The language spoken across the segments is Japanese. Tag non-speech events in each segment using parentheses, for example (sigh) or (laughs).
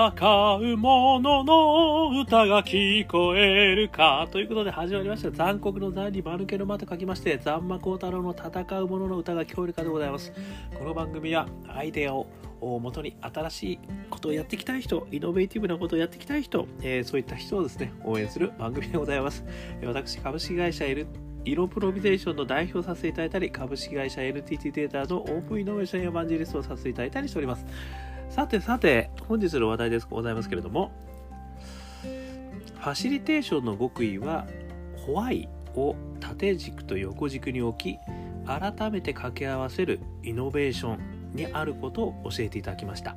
戦う者の歌が聞こえるかということで始まりました。残酷の残に間抜けの間と書きまして残魔高太郎の戦う者の歌が聞こえるかでございます。この番組はアイデアを元に新しいことをやっていきたい人イノベーティブなことをやっていきたい人、えー、そういった人をですね応援する番組でございます。私株式会社 L イロプロビゼーションの代表させていただいたり株式会社 NTT データのオープンイノベーションエヴァンジェリストをさせていただいたりしております。さてさて、本日の話題ですございますけれども、ファシリテーションの極意は、ホワイを縦軸と横軸に置き、改めて掛け合わせるイノベーションにあることを教えていただきました。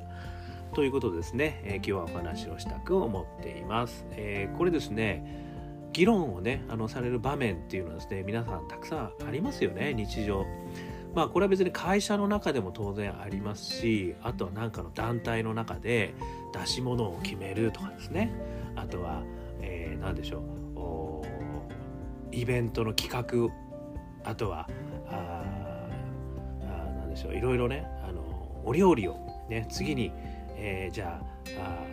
ということですね、えー、今日はお話をしたく思っています。えー、これですね、議論をね、あのされる場面っていうのはですね、皆さんたくさんありますよね、日常。まあこれは別に会社の中でも当然ありますしあとは何かの団体の中で出し物を決めるとかですね。あとは、えー、何でしょう。イベントの企画。あとはああ何でしょう。いろいろねあのお料理をね次に、えー、じゃあ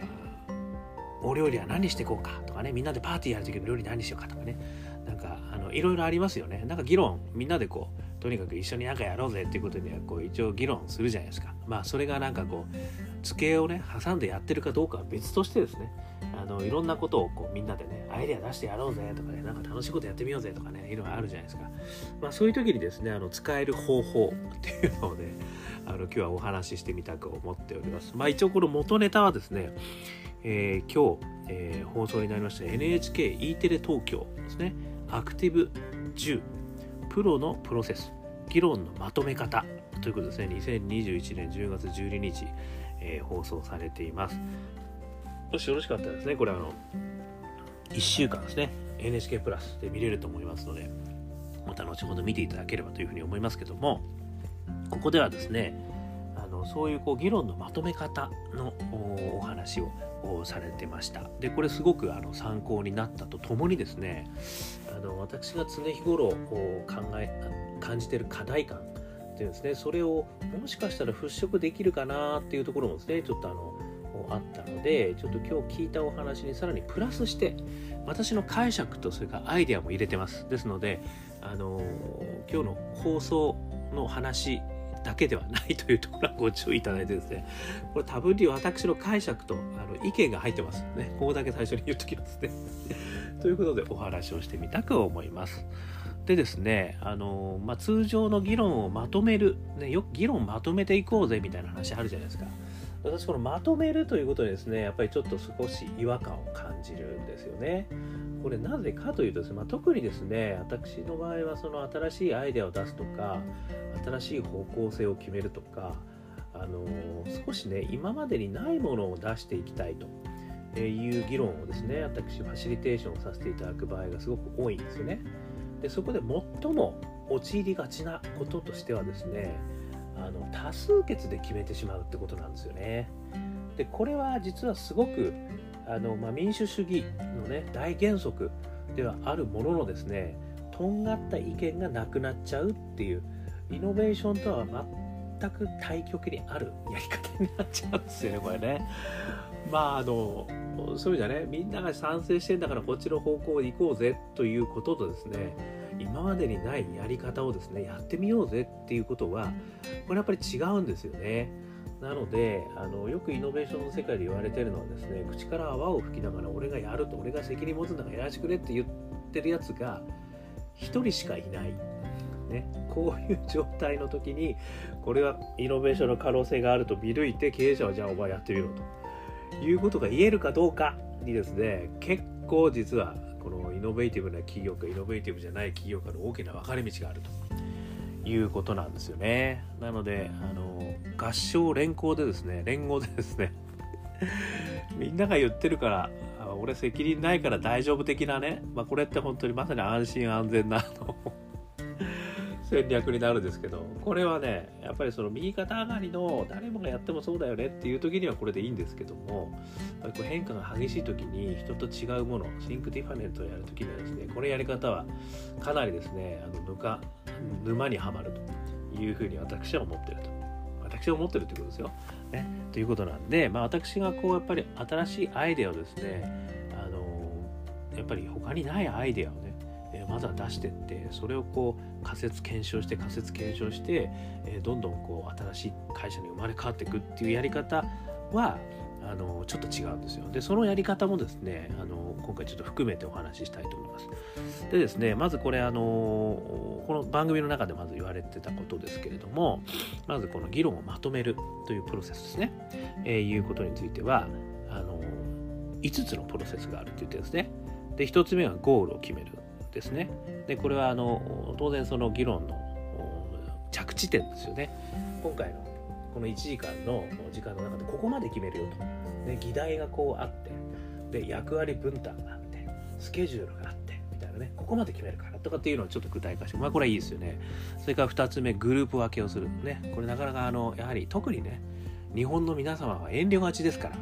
お料理は何していこうかとかねみんなでパーティーやる時の料理何しようかとかね。なんかあのいろいろありますよね。なんか議論みんなでこうとにかく一緒に何かやろうぜっていうことでこう一応議論するじゃないですか。まあそれがなんかこう机をね挟んでやってるかどうかは別としてですね。あのいろんなことをこうみんなでねアイデア出してやろうぜとかねなんか楽しいことやってみようぜとかねいろいろあるじゃないですか。まあそういう時にですねあの使える方法っていうのをね (laughs) あの今日はお話ししてみたく思っております。まあ一応この元ネタはですねえー、今日、えー、放送になりました NHKE テレ東京ですね。アクティブ10プロのプロセス議論のまとめ方ということですね。2021年10月12日、えー、放送されています。もしよろしかったらですねこれあの1週間ですね。NHK プラスで見れると思いますのでまた後ほど見ていただければというふうに思いますけどもここではですねそういうこう議論のまとめ方のお話をされてました。でこれすごくあの参考になったとともにですねあの私が常日頃考え感じてる課題感っていうんですねそれをもしかしたら払拭できるかなっていうところもですねちょっとあのあったのでちょっと今日聞いたお話にさらにプラスして私の解釈とそれからアイデアも入れてます。ですのであの今日の放送の話だけではないというところはご注意いただいてですね、これ多分に私の解釈とあの意見が入ってますね。ここだけ最初に言っときますね。(laughs) ということでお話をしてみたく思います。でですね、あのまあ、通常の議論をまとめる、ね、よく議論まとめていこうぜみたいな話あるじゃないですか。私このまとめるということでですねやっぱりちょっと少し違和感を感じるんですよね。これなぜかというとですね、まあ、特にですね私の場合はその新しいアイデアを出すとか新しい方向性を決めるとかあの少しね今までにないものを出していきたいという議論をですね私ファシリテーションをさせていただく場合がすごく多いんですよね。でそこで最も陥りがちなこととしてはですねあの多数決で決めてしまうってことなんですよね。でこれは実はすごくあの、まあ、民主主義のね大原則ではあるもののですねとんがった意見がなくなっちゃうっていうイノベーションとは全く対極にあるやり方になっちゃうんですよねこれね。まああのそういう意味ではねみんなが賛成してんだからこっちの方向に行こうぜということとですね今までにないやり方をですねやってみようぜっていうことはこれやっぱり違うんですよね。なのであのよくイノベーションの世界で言われてるのはですね口から泡を吹きながら俺がやると俺が責任持つんだからやらしてくれって言ってるやつが1人しかいない。ね、こういう状態の時にこれはイノベーションの可能性があると見抜いて経営者はじゃあお前やってみろということが言えるかどうかにですね結構実はこのイノベーティブな企業かイノベーティブじゃない企業かの大きな分かれ道があるということなんですよね。なのであの合従連衡でですね連合でですね (laughs) みんなが言ってるから俺責任ないから大丈夫的なね、まあ、これって本当にまさに安心安全な (laughs) 戦略になるんですけどこれはねやっぱりその右肩上がりの誰もがやってもそうだよねっていう時にはこれでいいんですけどもやっぱりこう変化が激しい時に人と違うもの Think Different をやる時にはですねこれやり方はかなりですねあのぬか沼にはまるというふうに私は思ってると。私は思ってるということですよ。ね、ということなんで、まあ、私がこうやっぱり新しいアイデアをですねあのやっぱり他にないアイデアをねえまずは出してってそれをこう仮説検証して仮説検証して、えどんどんこう新しい会社に生まれ変わっていくっていうやり方はあのちょっと違うんですよ。でそのやり方もですねあの今回ちょっと含めてお話ししたいと思います。でですねまずこれあのこの番組の中でまず言われてたことですけれどもまずこの議論をまとめるというプロセスですね、えー、いうことについてはあの5つのプロセスがあるって言ってですねで1つ目はゴールを決めるですねでこれはあの当然その議論の着地点ですよね今回のこの1時間の時間の中でここまで決めるよと、ね、議題がこうあって。で役割分担があって。スケジュールがあって。みたいなね。ここまで決めるからとかっていうのをちょっと具体化して。まあこれはいいですよね。それから2つ目グループ分けをするね。これなかなかあのやはり特にね日本の皆様は遠慮がちですから。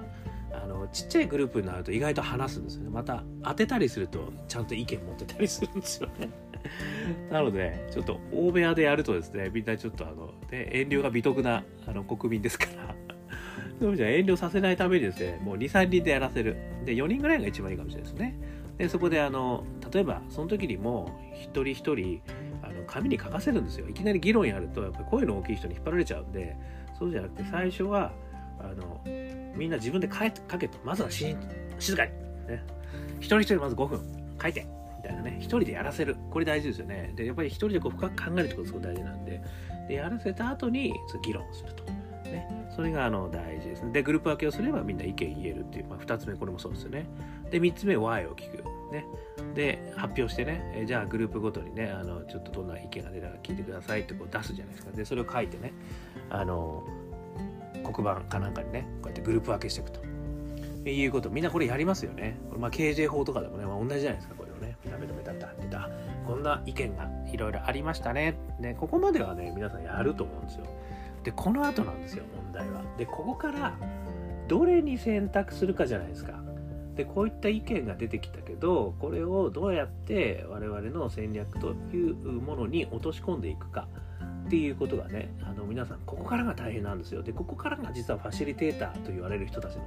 あのちっちゃいグループになると意外と話すんですよね。また当てたりするとちゃんと意見持ってたりするんですよね。(laughs) なのでちょっと大部屋でやるとですねみんなちょっとあの、ね、遠慮が美徳なあの国民ですから。(laughs) そうじゃ遠慮させないためにですねもう23人でやらせる。で4人ぐらいが一番いいかもしれないですね。でそこであの例えばその時にも一人一人あの紙に書かせるんですよ。いきなり議論やるとやっぱり声の大きい人に引っ張られちゃうんでそうじゃなくて最初はあのみんな自分で書けと。まずは静かに、ね、一人一人まず5分。書いて。みたいなね一人でやらせるこれ大事ですよねでやっぱり一人でこう深く考えるってことすごく大事なんででやらせた後に議論すると。ね、それがあの大事ですね。で、グループ分けをすればみんな意見言えるっていう、まあ、2つ目、これもそうですよね。で、3つ目、Y を聞く。ね。で、発表してね、えじゃあグループごとにね、あのちょっとどんな意見が出たか聞いてくださいってこう出すじゃないですか。で、それを書いてね、あの黒板かなんかにねこうやってグループ分けしていくということみんなこれやりますよねこれまあ KJ 法とかでもね、まあ、同じじゃないですかこれをねペタペタペタって貼ってた。こんな意見がいろいろありましたね。ねここまではね皆さんやると思うんですよ。でこの後なんですよ問題は。でここからどれに選択するかじゃないですか。でこういった意見が出てきたけどこれをどうやって我々の戦略というものに落とし込んでいくか。っていうことがねあの皆さんここからが大変なんですよ。でここからが実はファシリテーターと言われる人たちの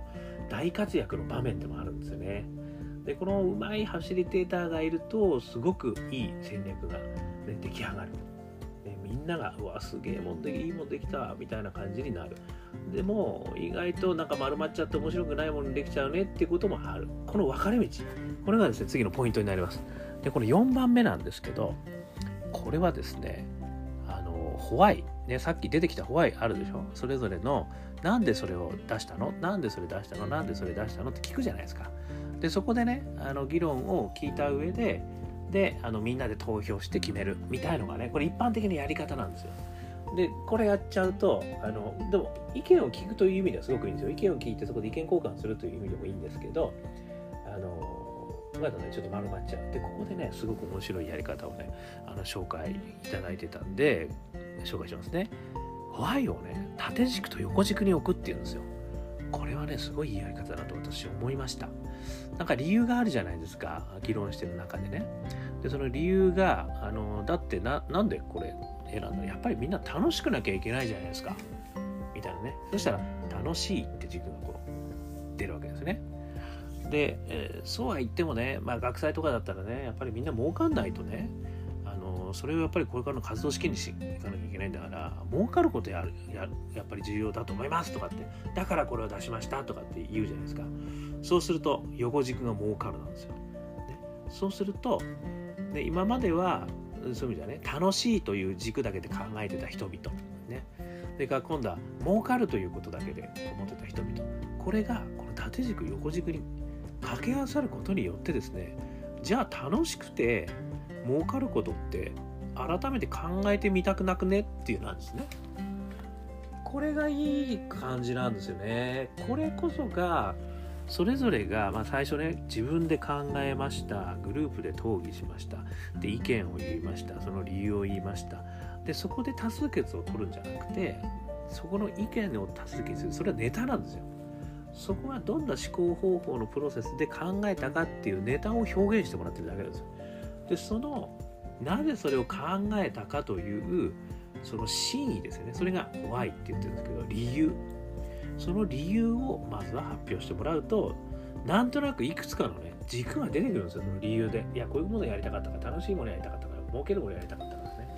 大活躍の場面でもあるんですよね。でこのうまいファシリテーターがいるとすごくいい戦略が、ね、出来上がる。でみんながうわすげえもんでいいもんできたみたいな感じになる。でも意外となんか丸まっちゃって面白くないものにできちゃうねっていうこともある。この分かれ道。これがですね次のポイントになります。でこの4番目なんですけどこれはですねあのホワイ、ね、さっき出てきたホワイあるでしょ？それぞれのなんでそれを出したの？なんでそれ出したの？なんでそれ出したの？って聞くじゃないですか。でそこでねあの議論を聞いた上でであのみんなで投票して決めるみたいのがねこれ一般的なやり方なんですよ。でこれやっちゃうとあのでも意見を聞くという意味ではすごくいいんですよ。意見を聞いてそこで意見交換するという意味でもいいんですけどあのまだねちょっと丸まっちゃうでここでねすごく面白いやり方をねあの紹介いただいてたんで紹介しますね Y をね縦軸と横軸に置くっていうんですよこれはねすごいいいやり方だと私思いました。なんか理由があるじゃないですか議論してる中でね。でその理由があのだってななんでこれ選んだやっぱりみんな楽しくなきゃいけないじゃないですか。みたいなね。そしたら楽しいって軸がこう出るわけですね。で、えー、そうは言ってもね、まあ、学祭とかだったらねやっぱりみんな儲かんないとねそれをやっぱりこれからの活動資金にしいかなきゃいけないんだから儲かることやややっぱり重要だと思いますとかってだからこれを出しましたとかって言うじゃないですか。そうすると横軸が儲かるなんですよ、ね、そうすると、ね、今まではそういう意味ではね楽しいという軸だけで考えてた人々ね。それか今度は儲かるということだけで思ってた人々。これがこの縦軸横軸に掛け合わさることによってですねじゃあ楽しくて儲かることって改めて考えてみたくなくねっていうなんですね。これがいい感じなんですよね。これこそがそれぞれが、まあ、最初ね自分で考えましたグループで討議しましたで意見を言いましたその理由を言いましたでそこで多数決を取るんじゃなくてそこの意見を多数決するそれはネタなんですよそこはどんな思考方法のプロセスで考えたかっていうネタを表現してもらってるだけなんですよ。でそのなぜそれを考えたかというその真意ですよね。それが Y って言ってるんですけど理由。その理由をまずは発表してもらうとなんとなくいくつかのね軸が出てくるんですよその理由で。いやこういうものやりたかったから楽しいものやりたかったから儲けるものやりたかったからね、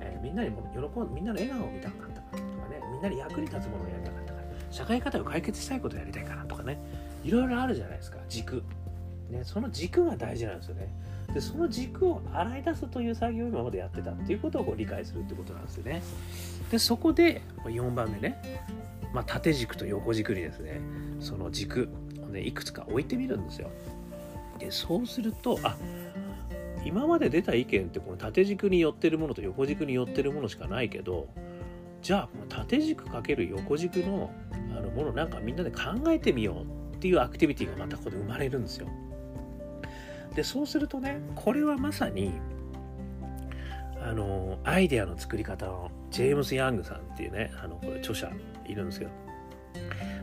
えー、みんなにも喜んみんなの笑顔を見たかったからとかね。みんなに役に立つものをやりたかったから。社会課題を解決したいことやりたいからとかね。いろいろあるじゃないですか軸。ねその軸が大事なんですよね。でその軸を洗い出すという作業を今までやってたっていうことをこう理解するってことなんですよね。でそこで4番目ね、まあ、縦軸と横軸にですねその軸をねいくつか置いてみるんですよ。でそうするとあ今まで出た意見ってこの縦軸に寄ってるものと横軸に寄ってるものしかないけどじゃあこの縦軸かける横軸のあのものなんかみんなで考えてみようっていうアクティビティがまたここで生まれるんですよ。でそうするとねこれはまさにあのアイデアの作り方のジェームス・ヤングさんっていうねあのこれ著者いるんですけど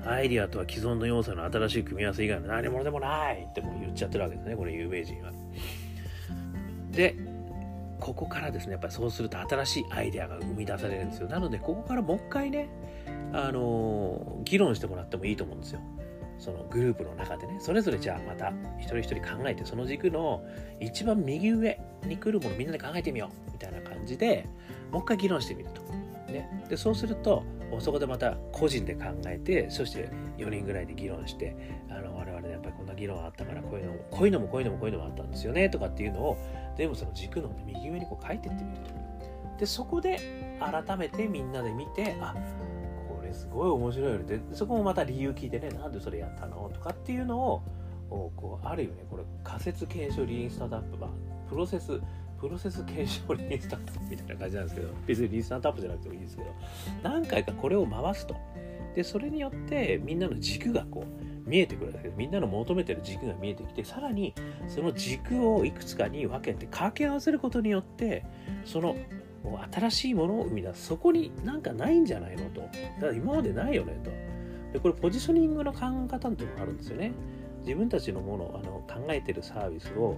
アイデアとは既存の要素の新しい組み合わせ以外の何者でもないってもう言っちゃってるわけですねこれ有名人は。でここからですねやっぱりそうすると新しいアイデアが生み出されるんですよなのでここからもう一回ねあの議論してもらってもいいと思うんですよ。そのグループの中でねそれぞれじゃあまた一人一人考えてその軸の一番右上に来るものみんなで考えてみようみたいな感じでもう一回議論してみると。ね、でそうするとそこでまた個人で考えてそして4人ぐらいで議論してあの我々やっぱりこんな議論あったからこういうのもこういうのもこういうのもこういうのもあったんですよねとかっていうのを全部その軸の、右上にこう書いてってみると。でそこで改めてみんなで見てあすごい面白いよでそこもまた理由聞いてねなんでそれやったのとかっていうのをこうある意味ね。これ仮説検証リーンスタートアップまあプロセスプロセス検証リーンスタートアップみたいな感じなんですけど別にリーンスタートアップじゃなくてもいいですけど。何回かこれを回すと。でそれによってみんなの軸がこう見えてくるんだけどみんなの求めてる軸が見えてきてさらにその軸をいくつかに分けて掛け合わせることによってその新しいものを生み出す。そこになんかないんじゃないのと。だから今までないよねと。でこれポジショニングの考え方っていうのがあるんですよね。自分たちのものあの考えてるサービスを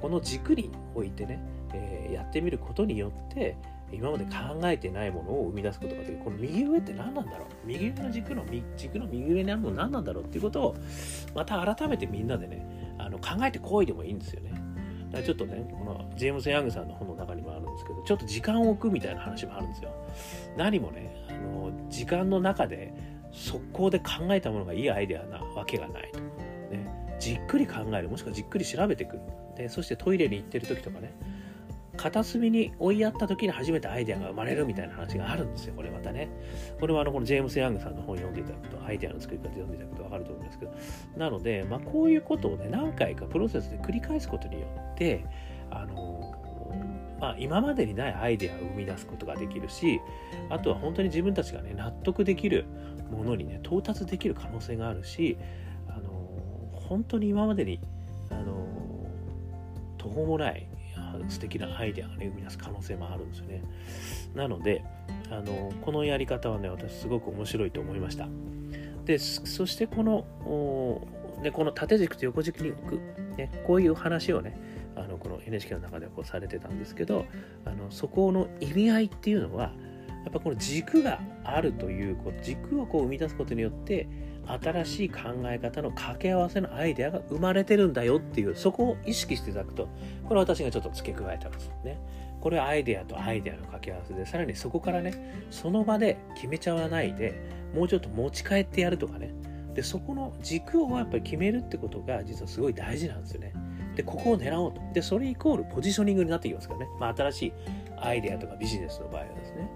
この軸に置いてね、えー、やってみることによって今まで考えてないものを生み出すことができる。この右上って何なんだろう。右上の軸の軸の右上にあるの何なんだろうっていうことをまた改めてみんなでねあの考えてこいでもいいんですよね。ちょっとねこのジェームス・ヤングさんの本の中にもんですけどちょっと時間を置くみたいな話もあるんですよ。何もねあの時間の中で速攻で考えたものがいいアイデアなわけがないと、ね、じっくり考えるもしくはじっくり調べてくる。でそしてトイレに行ってる時とかね。片隅に追いやった時に初めてアイデアが生まれるみたいな話があるんですよ、これまたね。これはあのこのジェームス・ヤングさんの本読んでいただくと、アイデアの作り方読んでいただくと分かると思うんですけど、なので、まあ、こういうことをね、何回かプロセスで繰り返すことによって、あのまあ、今までにないアイデアを生み出すことができるし、あとは本当に自分たちがね、納得できるものにね、到達できる可能性があるし、あの本当に今までに、あの途方もない素敵なアイデアがね生み出す可能性もあるんですよね。なのであのこのやり方はね私すごく面白いと思いました。でそしてこのね、この縦軸と横軸に置く、ね、こういう話をねあのこの NHK の中でこうされてたんですけどあのそこの意味合いっていうのはやっぱこの軸があるということ軸をこう生み出すことによって新しい考え方の掛け合わせのアイデアが生まれてるんだよっていうそこを意識していただくとこれは私がちょっと付け加えたんですよね。これはアイデアとアイデアの掛け合わせでさらにそこからねその場で決めちゃわないでもうちょっと持ち帰ってやるとかね。でそこの軸をやっぱり決めるってことが実はすごい大事なんですよね。でここを狙おうと。でそれイコールポジショニングになってきますからね、まあ、新しいアイデアとかビジネスの場合はですね。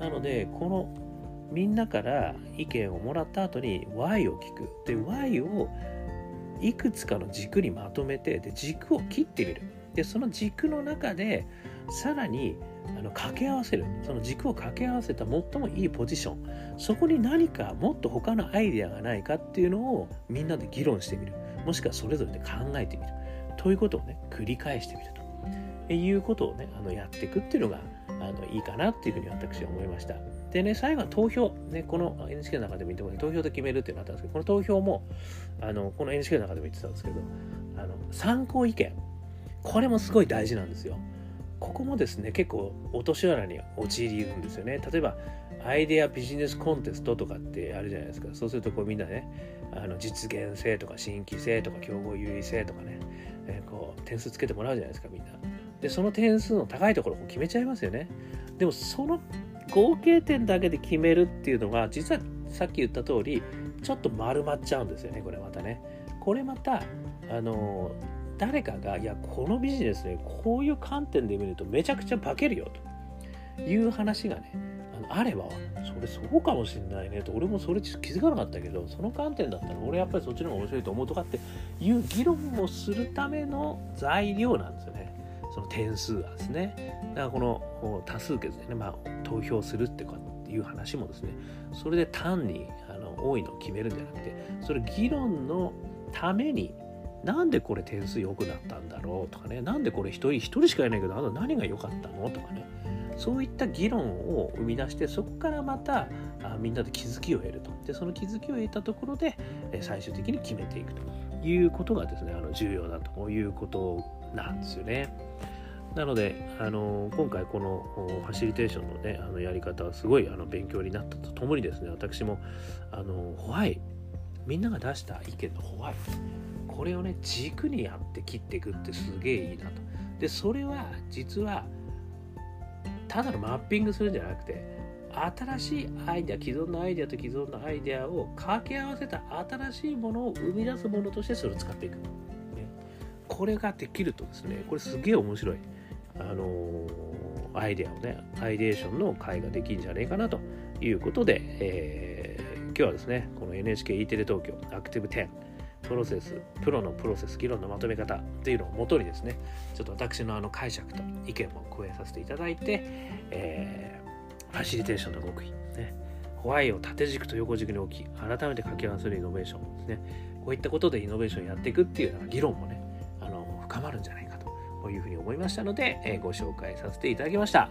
なのでこのみんなから意見をもらった後に Y を聞く。で Y をいくつかの軸にまとめてで軸を切ってみる。でその軸の中でさらにあの掛け合わせる。その軸を掛け合わせた最もいいポジション。そこに何かもっと他のアイデアがないかっていうのをみんなで議論してみる。もしくはそれぞれで考えてみる。ということをね繰り返してみると。いうことをねあのやっていくっていうのがあのいいかなっていうふうに私は思いました。でね、最後は投票、ね、この NHK の中でも言っても、投票で決めるっていうのがあったんですけど、この投票も、あのこの NHK の中でも言ってたんですけど、あの参考意見、これもすごい大事なんですよ。ここもですね結構落とし穴に陥るんですよね。例えばアイデアビジネスコンテストとかってあるじゃないですか。そうするとこうみんなねあの実現性とか新規性とか競合優位性とかね、えー、こう点数つけてもらうじゃないですかみんな。でその点数の高いところを決めちゃいますよね。でもその合計点だけで決めるっていうのが実はさっき言った通りちょっと丸まっちゃうんですよねこれまたね。これまたあの誰かがいやこのビジネスねこういう観点で見るとめちゃくちゃ化けるよという話がねあればそれそうかもしんないねと。俺もそれ気づかなかったけどその観点だったら俺やっぱりそっちの方が面白いと思うとかっていう議論をするための材料なんですよね。その点数がですね。だからこの多数決でね、まあ、投票するっていう話もですね。それで単にあの多いのを決めるんじゃなくてそれ議論のためになんでこれ点数良くなったんだろうとかね。なんでこれ一人一人しかいないけどあの何が良かったのとかね。そういった議論を生み出してそこからまたあみんなで気づきを得るとでその気づきを得たところで最終的に決めていくということがですねあの重要だということなんですよね。なので、あの今回このファシリテーションの,、ね、あのやり方はすごいあの勉強になったとともにですね私もあのホワイみんなが出した意見のホワイこれをね軸にやって切っていくってすげえいいなとでそれは実はただのマッピングするんじゃなくて新しいアイデア既存のアイデアと既存のアイデアを掛け合わせた新しいものを生み出すものとしてそれを使っていく、ね、これができるとですねこれすげえ面白い。あのー、アイデアをねアイデーションの会ができるんじゃねえかなということで、えー、今日はですねこの NHKE テレ東京アクティブ10プロセスプロのプロセス議論のまとめ方っていうのをもとにですねちょっと私のあの解釈と意見も加えさせていただいて、えー、ファシリテーションの極意ねホワイを縦軸と横軸に置き改めて掛け合わせるイノベーションですね。こういったことでイノベーションやっていくっていうような議論もねあの深まるんじゃないかというふうに思いましたので、えー、ご紹介させていただきました。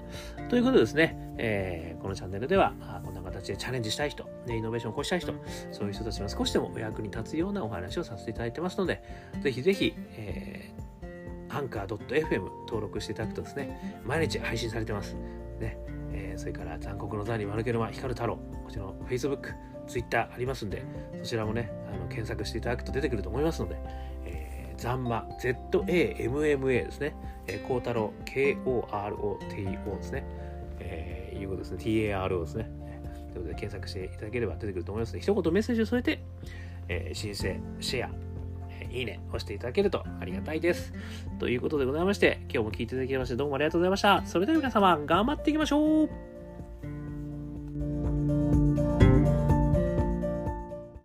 ということでですね、えー、このチャンネルではこんな形でチャレンジしたい人、ね、イノベーションを起こしたい人、そういう人たちが少しでもお役に立つようなお話をさせていただいてますので、ぜひぜひ、えー、アンカー .fm 登録していただくとですね、毎日配信されてます。ねえー、それから残酷の座に丸けの間光る太郎、こちらの Facebook、Twitter ありますんで、そちらもね、あの検索していただくと出てくると思いますので、ザンマ、ZAMMA ですね、えー、コータロ、KOROTO ですね、えー、いうことですね、TARO ですね。ということで検索していただければ出てくると思いますので、一言メッセージを添えて、えー、申請、シェア、え、いいね、押していただけるとありがたいです。ということでございまして、今日も聞いていただきましてどうもありがとうございました。それでは皆様、頑張っていきましょう